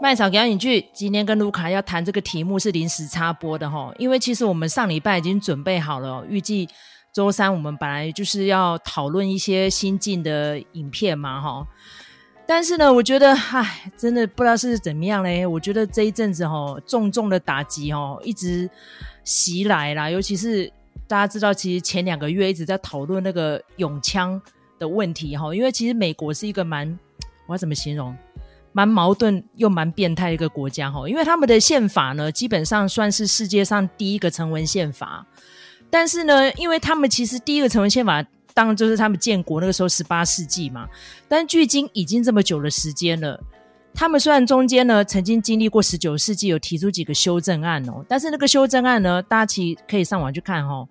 麦嫂给你句，今天跟卢卡要谈这个题目是临时插播的哈，因为其实我们上礼拜已经准备好了，预计周三我们本来就是要讨论一些新进的影片嘛哈。但是呢，我觉得，唉，真的不知道是怎么样嘞。我觉得这一阵子齁，重重的打击齁，一直袭来啦。尤其是大家知道，其实前两个月一直在讨论那个拥枪的问题齁。因为其实美国是一个蛮，我要怎么形容，蛮矛盾又蛮变态的一个国家齁。因为他们的宪法呢，基本上算是世界上第一个成文宪法。但是呢，因为他们其实第一个成文宪法。当然就是他们建国那个时候，十八世纪嘛。但距今已经这么久的时间了，他们虽然中间呢曾经经历过十九世纪有提出几个修正案哦，但是那个修正案呢，大家其实可以上网去看哦，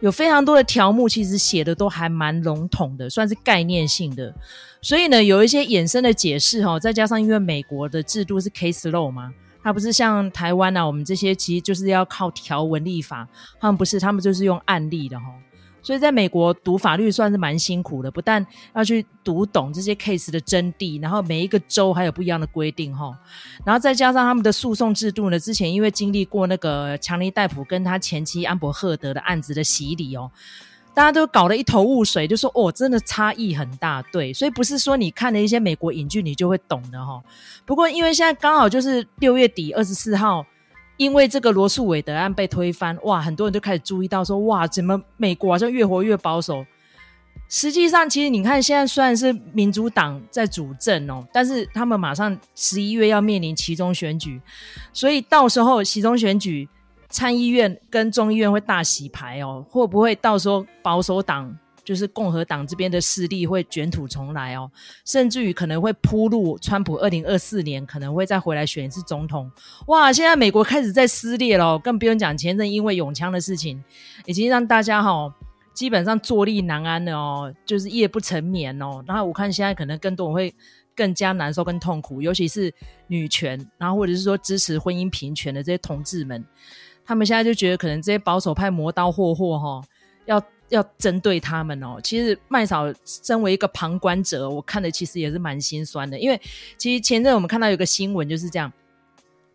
有非常多的条目其实写的都还蛮笼统的，算是概念性的。所以呢，有一些衍生的解释哦，再加上因为美国的制度是 case law 嘛，它不是像台湾啊，我们这些其实就是要靠条文立法，他们不是，他们就是用案例的哈。所以在美国读法律算是蛮辛苦的，不但要去读懂这些 case 的真谛，然后每一个州还有不一样的规定哈，然后再加上他们的诉讼制度呢，之前因为经历过那个强尼戴普跟他前妻安柏赫德的案子的洗礼哦，大家都搞得一头雾水，就说哦，真的差异很大，对，所以不是说你看了一些美国影剧你就会懂的齁。不过因为现在刚好就是六月底二十四号。因为这个罗诉韦德案被推翻，哇，很多人就开始注意到说，哇，怎么美国好像越活越保守？实际上，其实你看，现在虽然是民主党在主政哦，但是他们马上十一月要面临其中选举，所以到时候其中选举，参议院跟众议院会大洗牌哦，会不会到时候保守党？就是共和党这边的势力会卷土重来哦，甚至于可能会铺路，川普二零二四年可能会再回来选一次总统。哇，现在美国开始在撕裂了，更不用讲前阵因为永枪的事情，已经让大家哈、基本上坐立难安了哦，就是夜不成眠哦。然后我看现在可能更多人会更加难受跟痛苦，尤其是女权，然后或者是说支持婚姻平权的这些同志们，他们现在就觉得可能这些保守派磨刀霍霍哈要。要针对他们哦，其实麦嫂身为一个旁观者，我看的其实也是蛮心酸的，因为其实前阵我们看到有个新闻就是这样，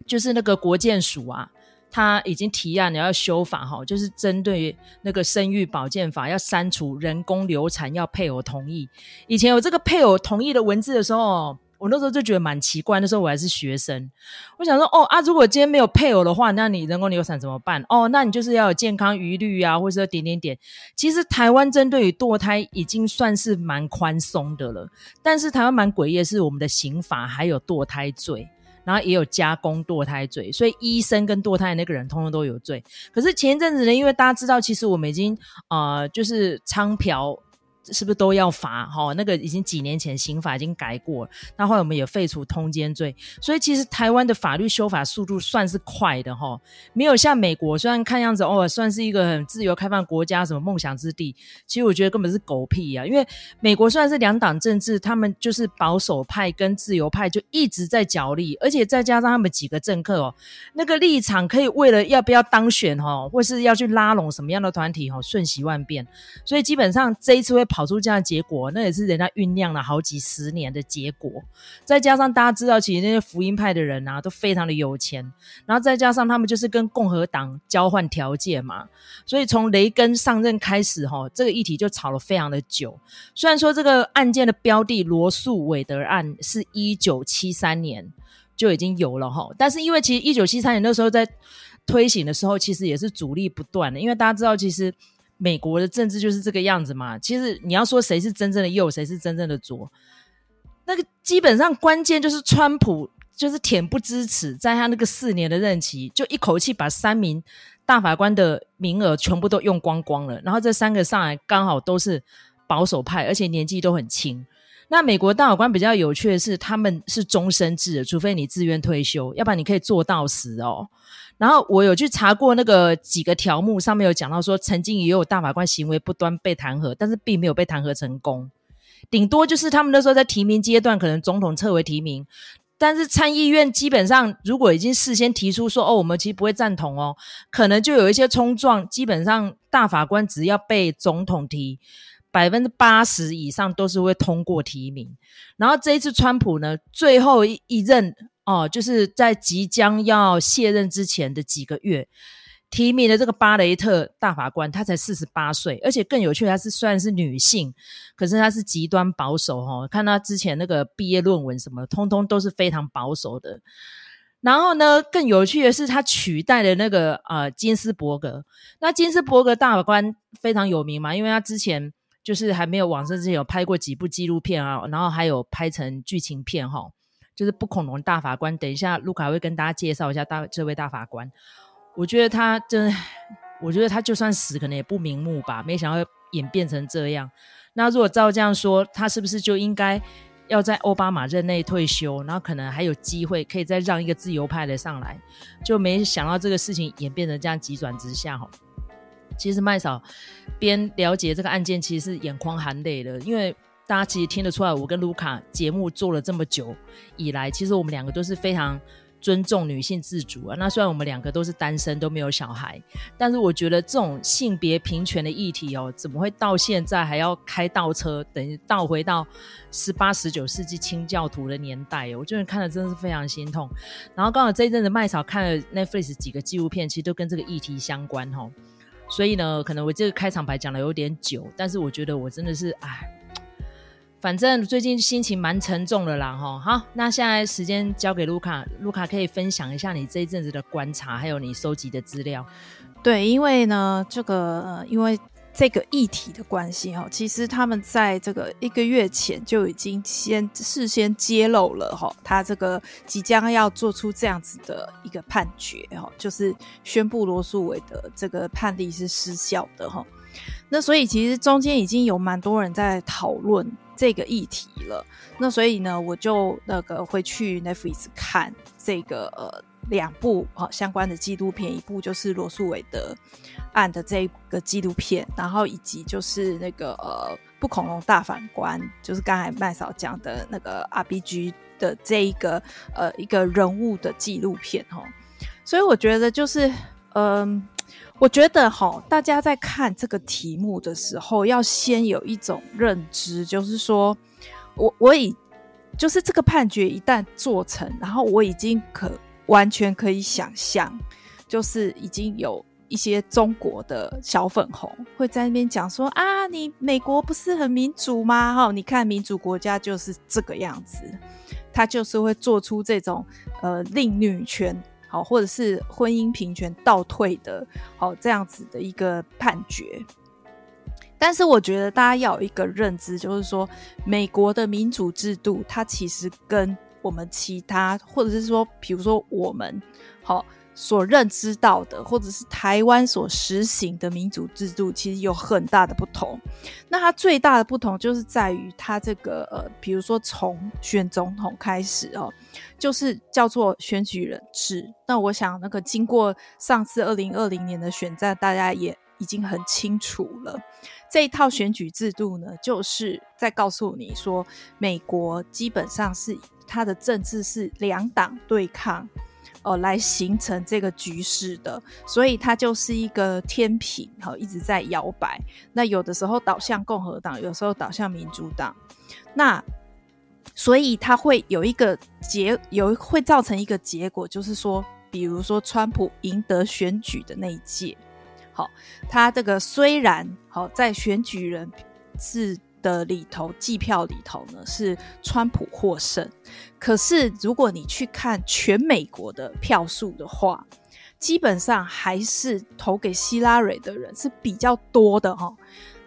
就是那个国建署啊，他已经提案了要修法哈，就是针对那个生育保健法要删除人工流产要配偶同意，以前有这个配偶同意的文字的时候。我那时候就觉得蛮奇怪，那时候我还是学生，我想说，哦啊，如果今天没有配偶的话，那你人工流产怎么办？哦，那你就是要有健康余虑啊，或者说点点点。其实台湾针对于堕胎已经算是蛮宽松的了，但是台湾蛮诡异的是，我们的刑法还有堕胎罪，然后也有加工堕胎罪，所以医生跟堕胎的那个人通通都有罪。可是前一阵子呢，因为大家知道，其实我们已经呃，就是娼嫖。是不是都要罚？哈，那个已经几年前刑法已经改过了，那后来我们也废除通奸罪，所以其实台湾的法律修法速度算是快的哈，没有像美国，虽然看样子哦，算是一个很自由开放国家，什么梦想之地，其实我觉得根本是狗屁啊！因为美国虽然是两党政治，他们就是保守派跟自由派就一直在角力，而且再加上他们几个政客哦，那个立场可以为了要不要当选哈，或是要去拉拢什么样的团体哈，瞬息万变，所以基本上这一次会。跑出这样的结果，那也是人家酝酿了好几十年的结果。再加上大家知道，其实那些福音派的人啊，都非常的有钱。然后再加上他们就是跟共和党交换条件嘛，所以从雷根上任开始，哈，这个议题就吵了非常的久。虽然说这个案件的标的罗诉韦德案是一九七三年就已经有了哈，但是因为其实一九七三年那时候在推行的时候，其实也是阻力不断的，因为大家知道其实。美国的政治就是这个样子嘛。其实你要说谁是真正的右，谁是真正的左，那个基本上关键就是川普就是恬不知耻，在他那个四年的任期，就一口气把三名大法官的名额全部都用光光了。然后这三个上来刚好都是保守派，而且年纪都很轻。那美国大法官比较有趣的是，他们是终身制的，除非你自愿退休，要不然你可以做到死哦。然后我有去查过那个几个条目，上面有讲到说，曾经也有大法官行为不端被弹劾，但是并没有被弹劾成功。顶多就是他们那时候在提名阶段，可能总统撤回提名，但是参议院基本上如果已经事先提出说，哦，我们其实不会赞同哦，可能就有一些冲撞。基本上大法官只要被总统提，百分之八十以上都是会通过提名。然后这一次川普呢，最后一任哦，就是在即将要卸任之前的几个月，提名的这个巴雷特大法官，她才四十八岁，而且更有趣，她是虽然是女性，可是她是极端保守哦。看她之前那个毕业论文什么，通通都是非常保守的。然后呢，更有趣的是，他取代了那个呃金斯伯格。那金斯伯格大法官非常有名嘛，因为他之前就是还没有往生之前有拍过几部纪录片啊，然后还有拍成剧情片哈、哦，就是不恐龙大法官。等一下，卢卡会跟大家介绍一下大这位大法官。我觉得他真，我觉得他就算死，可能也不瞑目吧。没想到演变成这样。那如果照这样说，他是不是就应该？要在奥巴马任内退休，然后可能还有机会可以再让一个自由派的上来，就没想到这个事情演变成这样急转直下哈。其实麦嫂边了解这个案件，其实是眼眶含泪的，因为大家其实听得出来，我跟卢卡节目做了这么久以来，其实我们两个都是非常。尊重女性自主啊！那虽然我们两个都是单身，都没有小孩，但是我觉得这种性别平权的议题哦，怎么会到现在还要开倒车，等于倒回到十八、十九世纪清教徒的年代？我觉得看了真的是非常心痛。然后刚好这一阵子麦草看了 Netflix 几个纪录片，其实都跟这个议题相关哈。所以呢，可能我这个开场白讲的有点久，但是我觉得我真的是哎。反正最近心情蛮沉重的啦，哈。好，那现在时间交给卢卡，卢卡可以分享一下你这一阵子的观察，还有你收集的资料。对，因为呢，这个呃，因为这个议题的关系，哈，其实他们在这个一个月前就已经先事先揭露了，哈，他这个即将要做出这样子的一个判决，哈，就是宣布罗诉韦的这个判例是失效的，哈。那所以其实中间已经有蛮多人在讨论。这个议题了，那所以呢，我就那个会去 Netflix 看这个呃两部啊相关的纪录片，一部就是罗素韦德案的这个纪录片，然后以及就是那个呃不恐龙大反观，就是刚才麦嫂讲的那个 RBG 的这一个呃一个人物的纪录片哈，所以我觉得就是嗯。我觉得哈，大家在看这个题目的时候，要先有一种认知，就是说，我我已就是这个判决一旦做成，然后我已经可完全可以想象，就是已经有一些中国的小粉红会在那边讲说啊，你美国不是很民主吗？哈，你看民主国家就是这个样子，他就是会做出这种呃令女权。好，或者是婚姻平权倒退的，好，这样子的一个判决。但是我觉得大家要有一个认知，就是说美国的民主制度，它其实跟我们其他，或者是说，比如说我们，好。所认知到的，或者是台湾所实行的民主制度，其实有很大的不同。那它最大的不同就是在于它这个呃，比如说从选总统开始哦，就是叫做选举人制。那我想，那个经过上次二零二零年的选战，大家也已经很清楚了。这一套选举制度呢，就是在告诉你说，美国基本上是它的政治是两党对抗。呃，来形成这个局势的，所以它就是一个天平，哈，一直在摇摆。那有的时候倒向共和党，有时候倒向民主党。那所以它会有一个结，有会造成一个结果，就是说，比如说川普赢得选举的那一届，好，他这个虽然好在选举人是。的里头计票里头呢，是川普获胜，可是如果你去看全美国的票数的话，基本上还是投给希拉蕊的人是比较多的哈。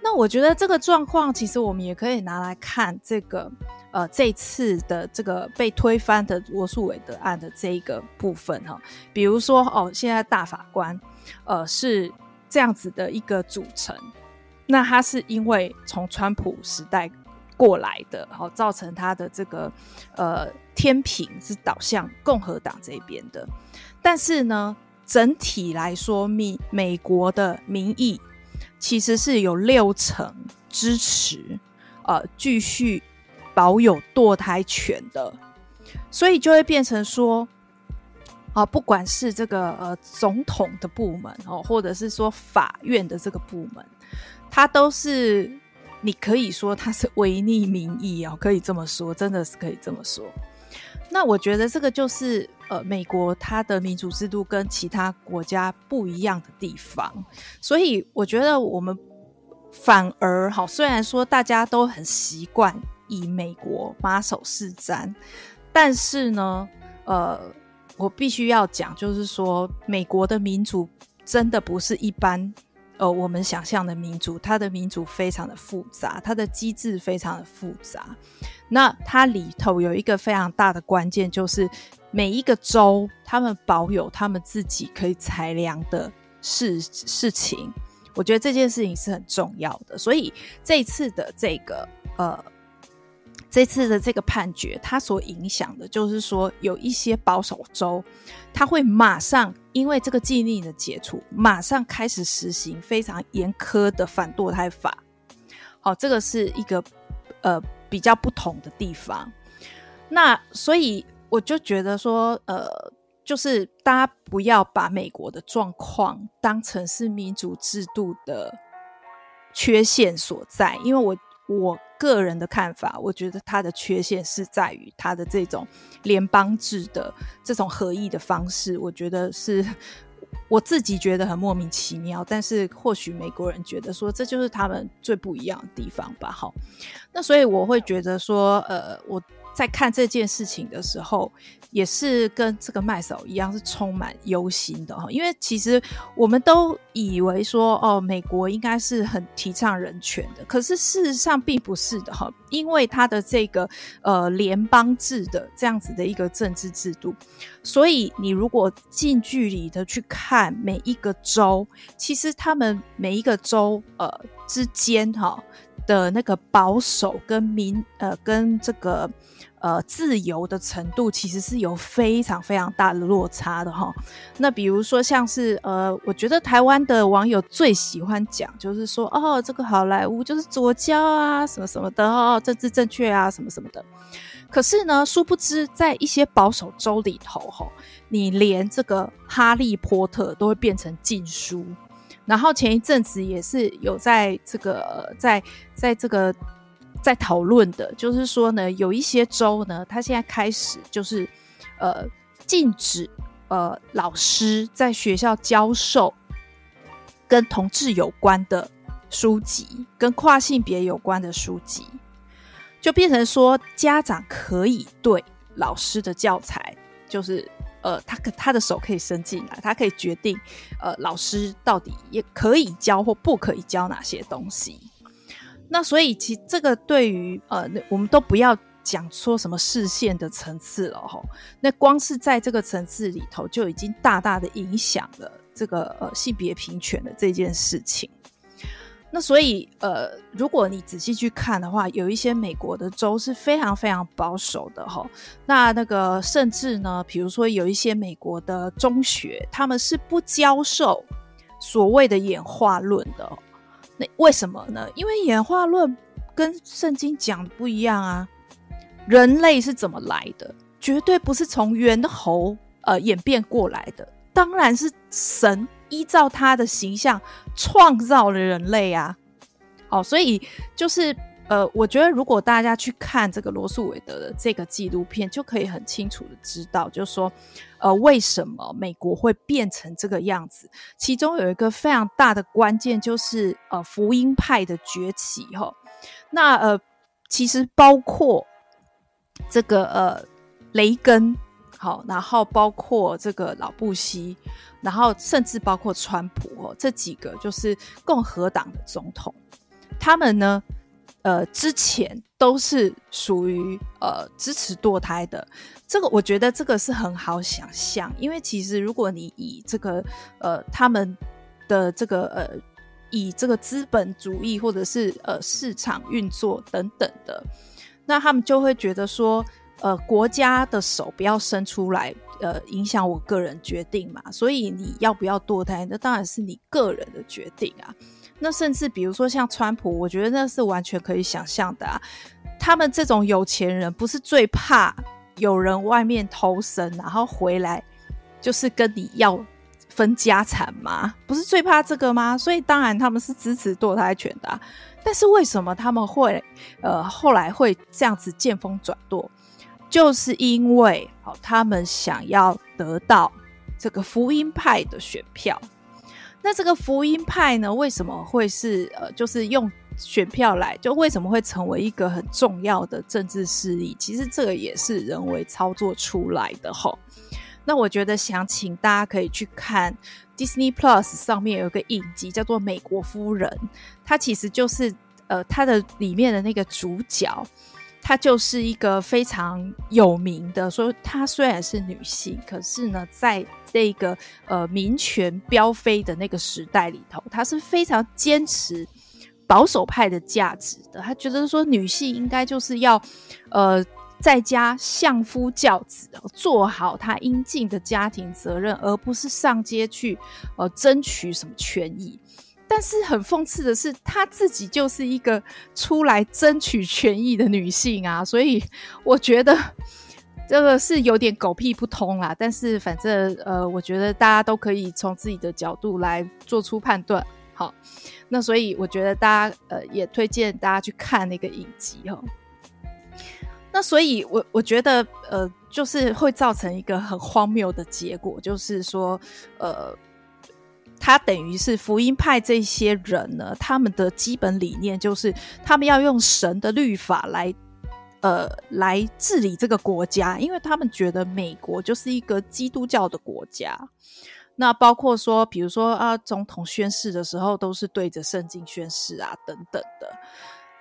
那我觉得这个状况其实我们也可以拿来看这个呃这次的这个被推翻的罗诉韦德案的这一个部分哈，比如说哦，现在大法官呃是这样子的一个组成。那他是因为从川普时代过来的，好造成他的这个呃天平是倒向共和党这边的。但是呢，整体来说，美美国的民意其实是有六成支持呃继续保有堕胎权的，所以就会变成说，啊，不管是这个呃总统的部门哦，或者是说法院的这个部门。他都是，你可以说他是违逆民意哦，可以这么说，真的是可以这么说。那我觉得这个就是呃，美国它的民主制度跟其他国家不一样的地方，所以我觉得我们反而好，虽然说大家都很习惯以美国马首是瞻，但是呢，呃，我必须要讲，就是说美国的民主真的不是一般。呃，我们想象的民主，它的民主非常的复杂，它的机制非常的复杂。那它里头有一个非常大的关键，就是每一个州，他们保有他们自己可以裁量的事事情。我觉得这件事情是很重要的。所以这次的这个呃。这次的这个判决，它所影响的就是说，有一些保守州，它会马上因为这个禁令的解除，马上开始实行非常严苛的反堕胎法。好，这个是一个呃比较不同的地方。那所以我就觉得说，呃，就是大家不要把美国的状况当成是民主制度的缺陷所在，因为我我。个人的看法，我觉得它的缺陷是在于它的这种联邦制的这种合议的方式，我觉得是我自己觉得很莫名其妙。但是或许美国人觉得说，这就是他们最不一样的地方吧。好，那所以我会觉得说，呃，我。在看这件事情的时候，也是跟这个麦嫂一样，是充满忧心的哈。因为其实我们都以为说，哦，美国应该是很提倡人权的，可是事实上并不是的哈。因为它的这个呃联邦制的这样子的一个政治制度，所以你如果近距离的去看每一个州，其实他们每一个州呃之间哈的那个保守跟民呃跟这个。呃，自由的程度其实是有非常非常大的落差的哈。那比如说，像是呃，我觉得台湾的网友最喜欢讲，就是说，哦，这个好莱坞就是左交啊，什么什么的哦，政治正确啊，什么什么的。可是呢，殊不知在一些保守州里头，哈，你连这个哈利波特都会变成禁书。然后前一阵子也是有在这个，在在这个。在讨论的，就是说呢，有一些州呢，他现在开始就是，呃，禁止呃老师在学校教授跟同志有关的书籍，跟跨性别有关的书籍，就变成说家长可以对老师的教材，就是呃，他可他的手可以伸进来，他可以决定呃老师到底也可以教或不可以教哪些东西。那所以，其这个对于呃，我们都不要讲说什么视线的层次了哈。那光是在这个层次里头，就已经大大的影响了这个呃性别平权的这件事情。那所以呃，如果你仔细去看的话，有一些美国的州是非常非常保守的哈。那那个甚至呢，比如说有一些美国的中学，他们是不教授所谓的演化论的。那为什么呢？因为演化论跟圣经讲的不一样啊。人类是怎么来的？绝对不是从猿猴呃演变过来的，当然是神依照他的形象创造了人类啊。哦，所以就是。呃，我觉得如果大家去看这个罗素韦德的这个纪录片，就可以很清楚的知道，就是说，呃，为什么美国会变成这个样子？其中有一个非常大的关键，就是呃，福音派的崛起哈。那呃，其实包括这个呃，雷根，好，然后包括这个老布希，然后甚至包括川普哦，这几个就是共和党的总统，他们呢。呃，之前都是属于呃支持堕胎的，这个我觉得这个是很好想象，因为其实如果你以这个呃他们的这个呃以这个资本主义或者是呃市场运作等等的，那他们就会觉得说，呃国家的手不要伸出来，呃影响我个人决定嘛，所以你要不要堕胎，那当然是你个人的决定啊。那甚至比如说像川普，我觉得那是完全可以想象的啊。他们这种有钱人不是最怕有人外面偷生，然后回来就是跟你要分家产吗？不是最怕这个吗？所以当然他们是支持堕胎权的。但是为什么他们会呃后来会这样子见风转舵？就是因为好，他们想要得到这个福音派的选票。那这个福音派呢，为什么会是呃，就是用选票来，就为什么会成为一个很重要的政治势力？其实这个也是人为操作出来的吼。那我觉得想请大家可以去看 Disney Plus 上面有一个影集叫做《美国夫人》，它其实就是呃，它的里面的那个主角。她就是一个非常有名的，说她虽然是女性，可是呢，在这个呃民权飙飞的那个时代里头，她是非常坚持保守派的价值的。她觉得说女性应该就是要呃在家相夫教子，做好她应尽的家庭责任，而不是上街去呃争取什么权益。但是很讽刺的是，她自己就是一个出来争取权益的女性啊，所以我觉得这个是有点狗屁不通啦。但是反正呃，我觉得大家都可以从自己的角度来做出判断。好，那所以我觉得大家呃也推荐大家去看那个影集哈。那所以我我觉得呃，就是会造成一个很荒谬的结果，就是说呃。他等于是福音派这些人呢，他们的基本理念就是他们要用神的律法来，呃，来治理这个国家，因为他们觉得美国就是一个基督教的国家。那包括说，比如说啊，总统宣誓的时候都是对着圣经宣誓啊，等等的。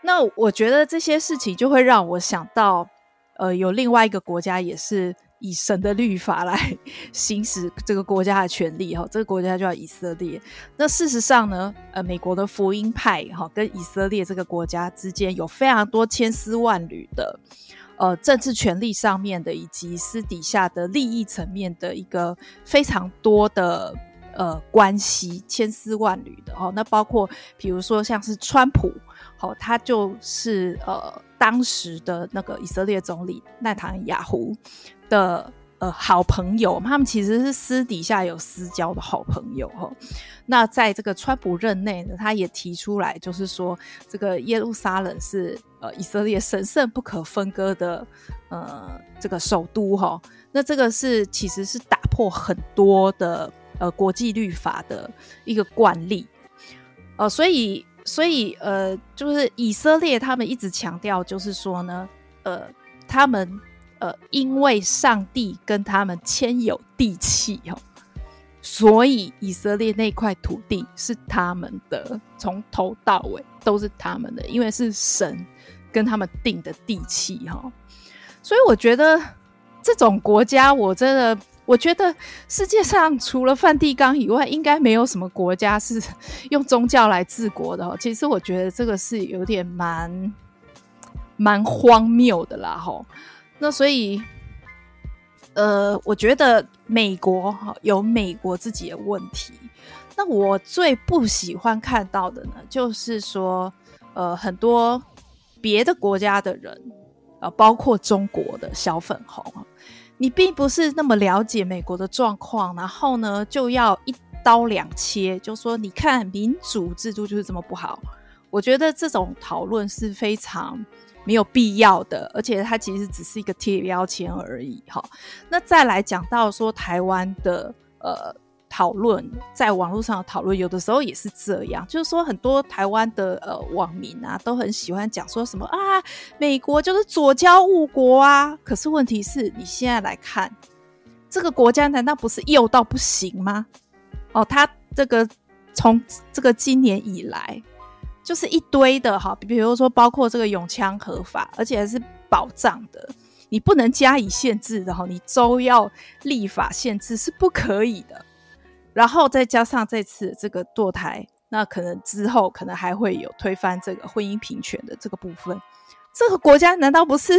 那我觉得这些事情就会让我想到，呃，有另外一个国家也是。以神的律法来 行使这个国家的权利，哈，这个国家叫以色列。那事实上呢，呃，美国的福音派，哈，跟以色列这个国家之间有非常多千丝万缕的，呃，政治权利上面的，以及私底下的利益层面的一个非常多的呃关系，千丝万缕的，哦。那包括比如说像是川普，好，他就是呃当时的那个以色列总理内塔尼亚胡。的呃好朋友，他们其实是私底下有私交的好朋友哈。那在这个川普任内呢，他也提出来，就是说这个耶路撒冷是呃以色列神圣不可分割的呃这个首都哈。那这个是其实是打破很多的呃国际律法的一个惯例呃，所以所以呃就是以色列他们一直强调，就是说呢呃他们。呃，因为上帝跟他们签有地契哦，所以以色列那块土地是他们的，从头到尾都是他们的，因为是神跟他们定的地契哈。所以我觉得这种国家，我真的，我觉得世界上除了梵蒂冈以外，应该没有什么国家是用宗教来治国的。其实我觉得这个是有点蛮蛮荒谬的啦，吼。那所以，呃，我觉得美国有美国自己的问题。那我最不喜欢看到的呢，就是说，呃，很多别的国家的人，呃，包括中国的小粉红，你并不是那么了解美国的状况，然后呢，就要一刀两切，就说你看民主制度就是这么不好。我觉得这种讨论是非常。没有必要的，而且它其实只是一个贴标签而已。哈，那再来讲到说台湾的呃讨论，在网络上的讨论，有的时候也是这样，就是说很多台湾的呃网民啊，都很喜欢讲说什么啊，美国就是左交误国啊。可是问题是你现在来看，这个国家难道不是右到不行吗？哦，他这个从这个今年以来。就是一堆的哈，比如说包括这个永枪合法，而且还是保障的，你不能加以限制的哈，你州要立法限制是不可以的。然后再加上这次这个堕胎，那可能之后可能还会有推翻这个婚姻平权的这个部分。这个国家难道不是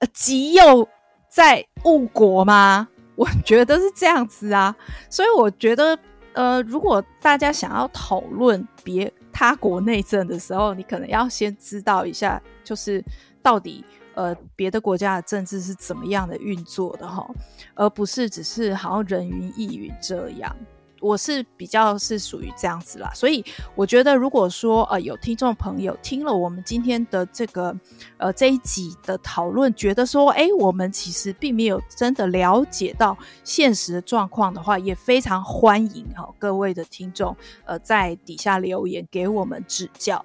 呃极右在误国吗？我觉得是这样子啊，所以我觉得呃，如果大家想要讨论别。他国内政的时候，你可能要先知道一下，就是到底呃别的国家的政治是怎么样的运作的哈，而不是只是好像人云亦云这样。我是比较是属于这样子啦，所以我觉得如果说呃有听众朋友听了我们今天的这个呃这一集的讨论，觉得说哎我们其实并没有真的了解到现实的状况的话，也非常欢迎哈、各位的听众呃在底下留言给我们指教，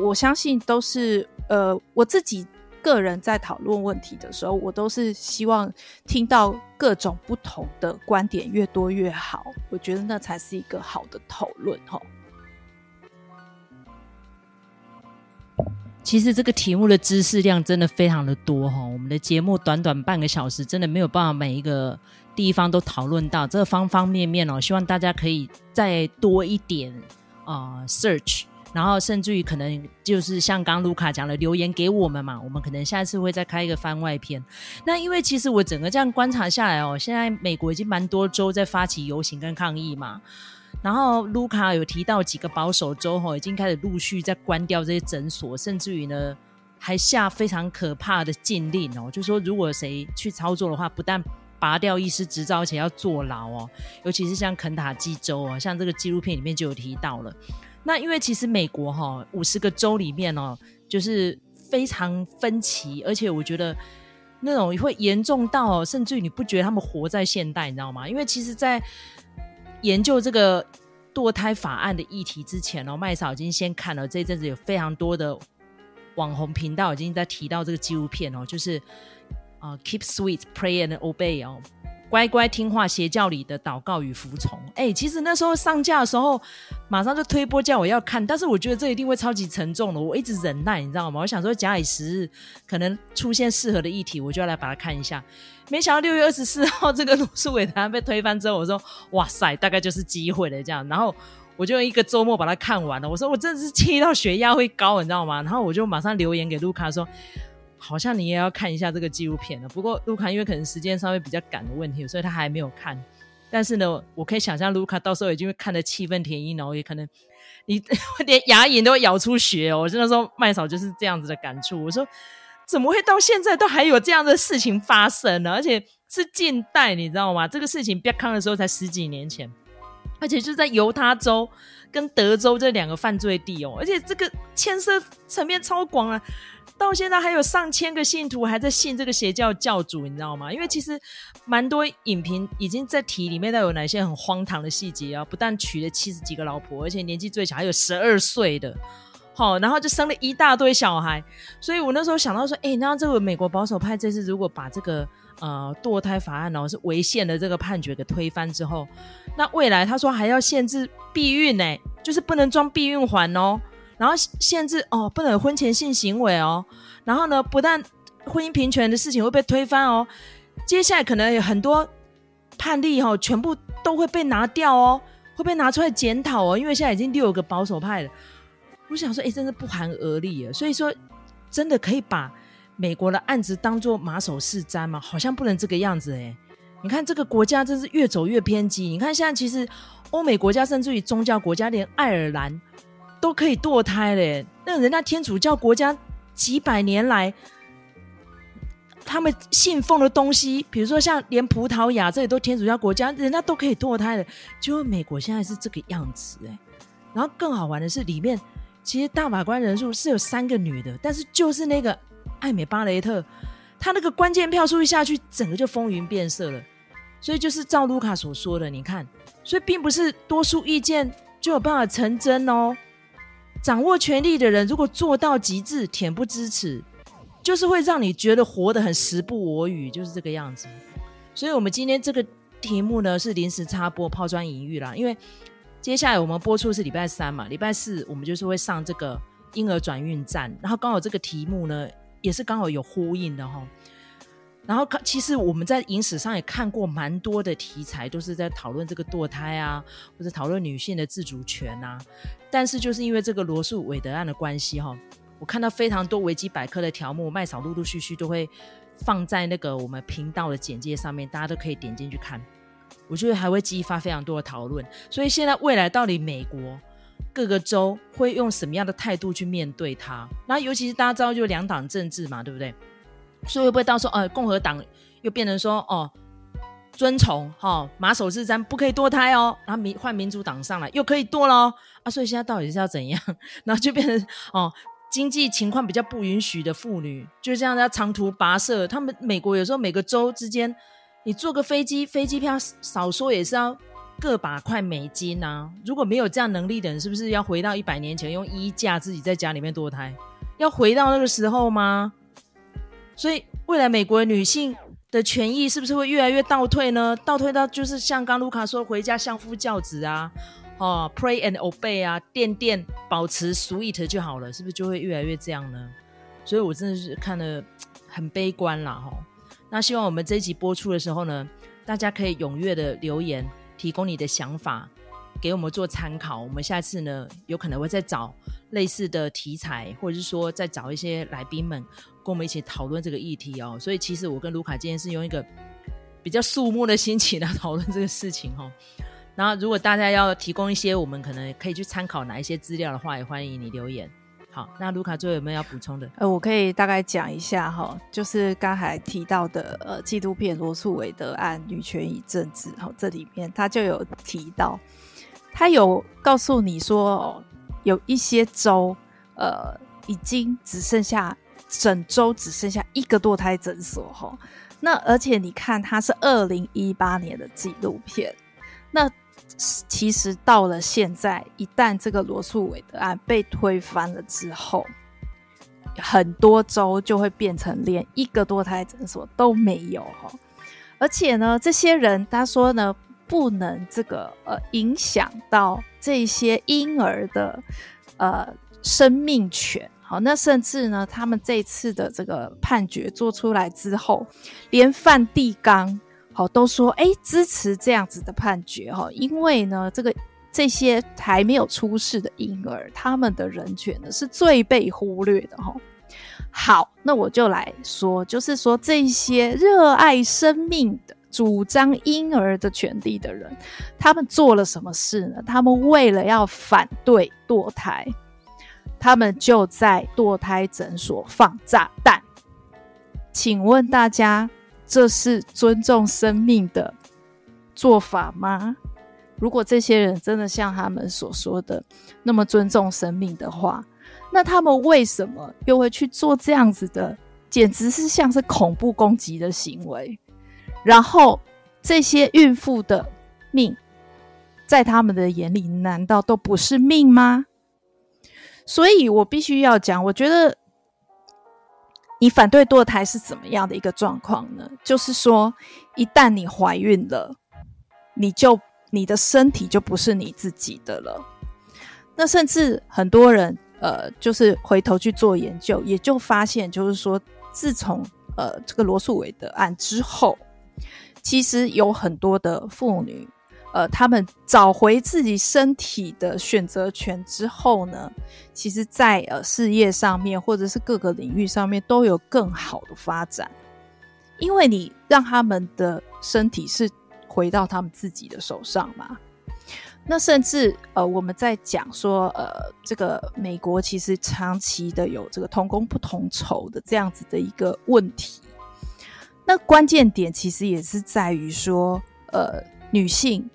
我相信都是呃我自己。个人在讨论问题的时候，我都是希望听到各种不同的观点越多越好。我觉得那才是一个好的讨论哈。其实这个题目的知识量真的非常的多哈。我们的节目短短半个小时，真的没有办法每一个地方都讨论到这个方方面面哦。希望大家可以再多一点啊、search。然后甚至于可能就是像刚卢卡讲的，留言给我们嘛，我们可能下次会再开一个番外篇。那因为其实我整个这样观察下来哦，现在美国已经蛮多州在发起游行跟抗议嘛。然后卢卡有提到几个保守州哈、哦，已经开始陆续在关掉这些诊所，甚至于呢还下非常可怕的禁令哦，就说如果谁去操作的话，不但拔掉医师执照，而且要坐牢哦。尤其是像肯塔基州哦，像这个纪录片里面就有提到了。那因为其实美国哈五十个州里面哦，就是非常分歧，而且我觉得那种会严重到甚至于你不觉得他们活在现代，你知道吗？因为其实，在研究这个堕胎法案的议题之前哦，麦嫂已经先看了这一阵子有非常多的网红频道已经在提到这个纪录片哦，就是啊、Keep Sweet, Pray and Obey 哦。乖乖听话，邪教里的祷告与服从。哎、其实那时候上架的时候，马上就推播叫我要看，但是我觉得这一定会超级沉重的，我一直忍耐，你知道吗？我想说假以时日，可能出现适合的议题，我就要来把它看一下。没想到六月二十四号这个罗诉韦德案被推翻之后，我说哇塞，大概就是机会了这样。然后我就一个周末把它看完了。我说我真的是气到血压会高，你知道吗？然后我就马上留言给卢卡说。好像你也要看一下这个纪录片了。不过卢卡因为可能时间稍微比较赶的问题，所以他还没有看。但是呢，我可以想象卢卡到时候已经会看得气愤填膺哦，也可能你 连牙龈都会咬出血哦。我那时候麦嫂就是这样子的感触。我说怎么会到现在都还有这样的事情发生呢？而且是近代，你知道吗？这个事情别康的时候才十几年前，而且就在犹他州跟德州这两个犯罪地哦，而且这个牵涉层面超广啊。到现在还有上千个信徒还在信这个邪教教主，你知道吗？因为其实蛮多影评已经在提里面都有哪些很荒唐的细节啊！不但娶了七十几个老婆，而且年纪最小还有十二岁的，好，然后就生了一大堆小孩。所以我那时候想到说，哎，那这个美国保守派这次如果把这个呃堕胎法案哦是违宪的这个判决给推翻之后，那未来他说还要限制避孕呢，就是不能装避孕环哦。然后限制哦，不能有婚前性行为哦。然后呢，不但婚姻平权的事情会被推翻哦，接下来可能有很多判例哦，全部都会被拿掉哦，会被拿出来检讨哦。因为现在已经六个保守派了，我想说，哎，真是不寒而栗啊。所以说，真的可以把美国的案子当做马首是瞻吗？好像不能这个样子哎。你看这个国家真是越走越偏激。你看现在其实欧美国家，甚至于宗教国家，连爱尔兰。都可以堕胎嘞！那人家天主教国家几百年来，他们信奉的东西，比如说像连葡萄牙这里都天主教国家，人家都可以堕胎的。结果美国现在是这个样子哎。然后更好玩的是，里面其实大法官人数是有三个女的，但是就是那个艾美巴雷特，他那个关键票数一下去，整个就风云变色了。所以就是照卢卡所说的，你看，所以并不是多数意见就有办法成真哦。掌握权力的人，如果做到极致，恬不知耻，就是会让你觉得活得很时不我与，就是这个样子。所以，我们今天这个题目呢是临时插播抛砖引玉啦，因为接下来我们播出是礼拜三嘛，礼拜四我们就是会上这个婴儿转运站，然后刚好这个题目呢也是刚好有呼应的哈。然后，其实我们在影史上也看过蛮多的题材，都是在讨论这个堕胎啊，或者讨论女性的自主权啊。但是，就是因为这个罗诉韦德案的关系，哈，我看到非常多维基百科的条目，麦嫂陆陆续续都会放在那个我们频道的简介上面，大家都可以点进去看。我觉得还会激发非常多的讨论。所以，现在未来到底美国各个州会用什么样的态度去面对它？那尤其是大家知道，就两党政治嘛，对不对？所以会不会到时候，呃，共和党又变成说，哦，遵从哈马首是瞻，不可以堕胎哦。然后民换民主党上来又可以堕喽啊！所以现在到底是要怎样？然后就变成哦，经济情况比较不允许的妇女就这样要长途跋涉。他们美国有时候每个州之间，你坐个飞机，飞机票少说也是要个把块美金啊。如果没有这样能力的人，是不是要回到一百年前用衣架自己在家里面堕胎？要回到那个时候吗？所以未来美国女性。的权益是不是会越来越倒退呢？倒退到就是像刚卢卡说，回家相夫教子啊，哦，pray and obey 啊，垫垫保持 sweet 就好了，是不是就会越来越这样呢？所以我真的是看得很悲观啦，哈。那希望我们这一集播出的时候呢，大家可以踊跃的留言，提供你的想法，给我们做参考。我们下次呢，有可能会再找类似的题材，或者是说再找一些来宾们。跟我们一起讨论这个议题哦，所以其实我跟卢卡今天是用一个比较肃穆的心情来 讨论这个事情哈、哦。然后，如果大家要提供一些我们可能可以去参考哪一些资料的话，也欢迎你留言。好，那卢卡最后有没有要补充的？呃，我可以大概讲一下哈，就是刚才提到的呃纪录片《罗素韦德案：女权与政治》哈，这里面他就有提到，他有告诉你说哦，有一些州呃已经只剩下。整州只剩下一个堕胎诊所哈，那而且你看，它是二零一八年的纪录片，那其实到了现在，一旦这个罗诉韦德案被推翻了之后，很多州就会变成连一个堕胎诊所都没有哈，而且呢，这些人他说呢，不能这个呃影响到这些婴儿的呃生命权。好，那甚至呢，他们这次的这个判决做出来之后，连梵蒂冈好都说，哎，支持这样子的判决哈，因为呢，这个这些还没有出世的婴儿，他们的人权呢是最被忽略的哈。好，那我就来说，就是说这些热爱生命的、主张婴儿的权利的人，他们做了什么事呢？他们为了要反对堕胎。他们就在堕胎诊所放炸弹，请问大家，这是尊重生命的做法吗？如果这些人真的像他们所说的那么尊重生命的话，那他们为什么又会去做这样子的，简直是像是恐怖攻击的行为？然后这些孕妇的命，在他们的眼里，难道都不是命吗？所以我必须要讲，我觉得你反对堕胎是怎么样的一个状况呢？就是说，一旦你怀孕了，你就你的身体就不是你自己的了。那甚至很多人呃，就是回头去做研究，也就发现，就是说，自从呃这个罗诉韦德案之后，其实有很多的妇女。呃，他们找回自己身体的选择权之后呢，其实在，呃事业上面或者是各个领域上面都有更好的发展，因为你让他们的身体是回到他们自己的手上嘛。那甚至呃，我们在讲说，呃，这个美国其实长期的有这个同工不同酬的这样子的一个问题。那关键点其实也是在于说，呃，女性。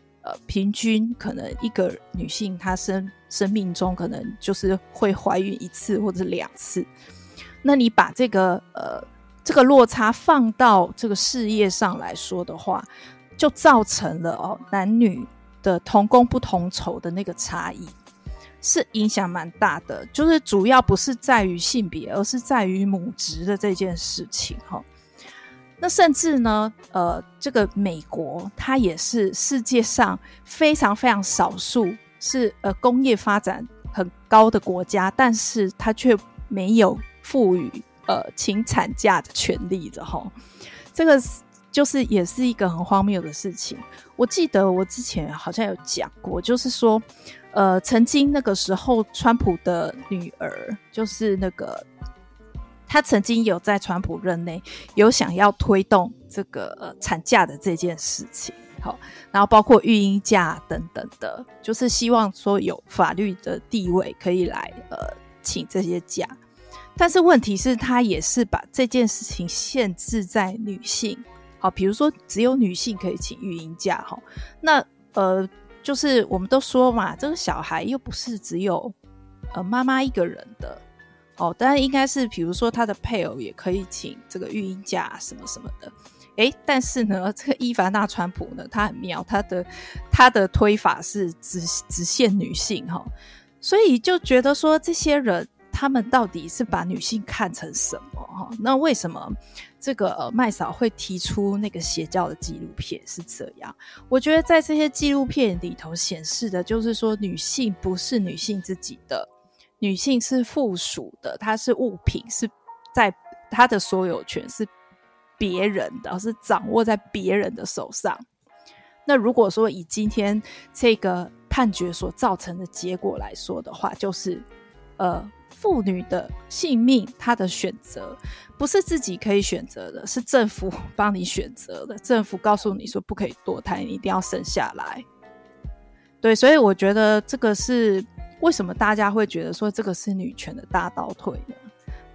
平均可能一个女性她生生命中可能就是会怀孕一次或者两次。那你把这个呃这个落差放到这个事业上来说的话，就造成了哦男女的同工不同酬的那个差异，是影响蛮大的。就是主要不是在于性别，而是在于母职的这件事情哈。哦那甚至呢，呃，这个美国它也是世界上非常非常少数是呃工业发展很高的国家，但是它却没有赋予呃请产假的权利的哈。这个就是也是一个很荒谬的事情。我记得我之前好像有讲过，就是说，呃，曾经那个时候川普的女儿就是那个。他曾经有在川普任内有想要推动这个呃产假的这件事情，好，然后包括育婴假等等的，就是希望说有法律的地位可以来呃请这些假。但是问题是，他也是把这件事情限制在女性好，比如说只有女性可以请育婴假，哈，那呃，就是我们都说嘛，这个小孩又不是只有呃妈妈一个人的，哦，当然应该是比如说他的配偶也可以请这个育婴假什么什么的，诶，但是呢，这个伊凡娜川普呢，他很妙，他的他的推法是只只限女性，哈，所以就觉得说这些人。他们到底是把女性看成什么？哈，那为什么这个麦嫂会提出那个邪教的纪录片是这样？我觉得在这些纪录片里头显示的就是说，女性不是女性自己的，女性是附属的，她是物品，是在她的所有权是别人的，是掌握在别人的手上。那如果说以今天这个判决所造成的结果来说的话，就是呃。妇女的性命，她的选择不是自己可以选择的，是政府 帮你选择的。政府告诉你说不可以堕胎，你一定要生下来。对，所以我觉得这个是为什么大家会觉得说这个是女权的大倒退呢？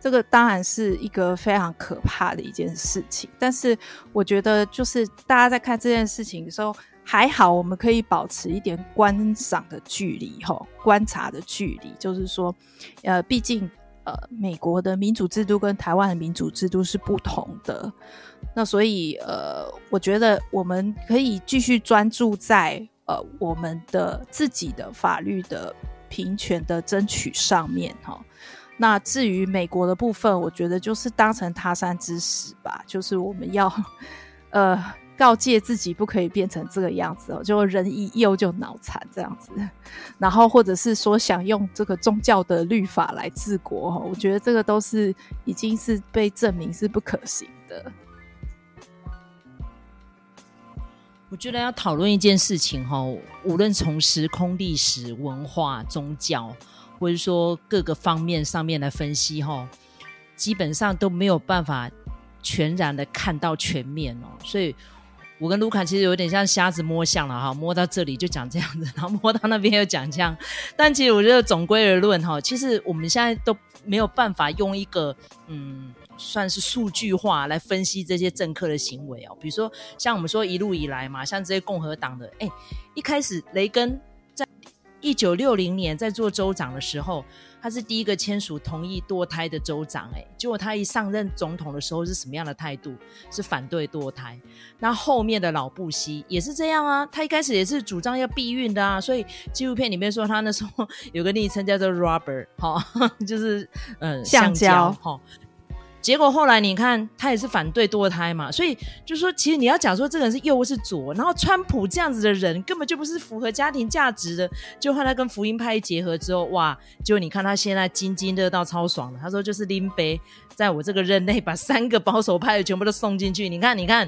这个当然是一个非常可怕的一件事情。但是我觉得，就是大家在看这件事情的时候。还好，我们可以保持一点观赏的距离，吼，观察的距离，就是说，呃，毕竟，呃，美国的民主制度跟台湾的民主制度是不同的，那所以，呃，我觉得我们可以继续专注在，呃，我们的自己的法律的平权的争取上面，哈。那至于美国的部分，我觉得就是当成他山之石吧，就是我们要，呃。告诫自己不可以变成这个样子哦，就人一幼就脑残这样子，然后或者是说想用这个宗教的律法来治国哈，我觉得这个都是已经是被证明是不可行的。我觉得要讨论一件事情哈，无论从时空、历史、文化、宗教，或者说各个方面上面来分析哈，基本上都没有办法全然的看到全面哦，所以。我跟卢卡其实有点像瞎子摸象了哈，摸到这里就讲这样子，然后摸到那边又讲这样。但其实我觉得总归而论哈，其实我们现在都没有办法用一个嗯，算是数据化来分析这些政客的行为哦。比如说像我们说一路以来嘛，像这些共和党的，哎，一开始雷根在一九六零年在做州长的时候。他是第一个签署同意堕胎的州长，哎，结果他一上任总统的时候是什么样的态度？是反对堕胎。那后面的老布希也是这样啊，他一开始也是主张要避孕的啊，所以纪录片里面说他那时候有个昵称叫做 Robert，哈，就是嗯橡胶，哈。结果后来你看，他也是反对堕胎嘛，所以就是说，其实你要讲说这个人是右是左，然后川普这样子的人根本就不是符合家庭价值的，就后来跟福音派一结合之后，哇，就你看他现在津津乐道超爽的，他说就是林北在我这个任内把三个保守派的全部都送进去，你看，你看，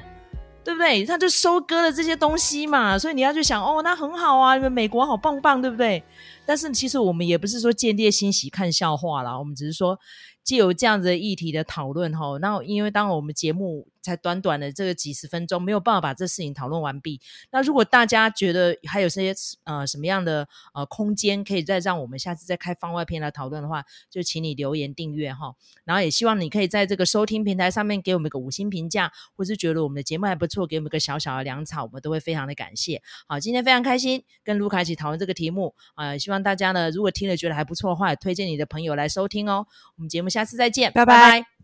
对不对？他就收割了这些东西嘛，所以你要去想，哦，那很好啊，你们美国好棒棒，对不对？但是其实我们也不是说见猎心喜看笑话啦，我们只是说。既有这样子的议题的讨论哈，那因为当我们节目才短短的这个几十分钟，没有办法把这事情讨论完毕。那如果大家觉得还有些呃什么样的呃空间，可以再让我们下次再开番外篇来讨论的话，就请你留言订阅哈。然后也希望你可以在这个收听平台上面给我们一个五星评价，或是觉得我们的节目还不错，给我们一个小小的粮草，我们都会非常的感谢。好，今天非常开心跟卢卡一起讨论这个题目啊，呃，希望大家呢如果听了觉得还不错的话，也推荐你的朋友来收听哦。我们节目下次再见，拜拜。拜拜。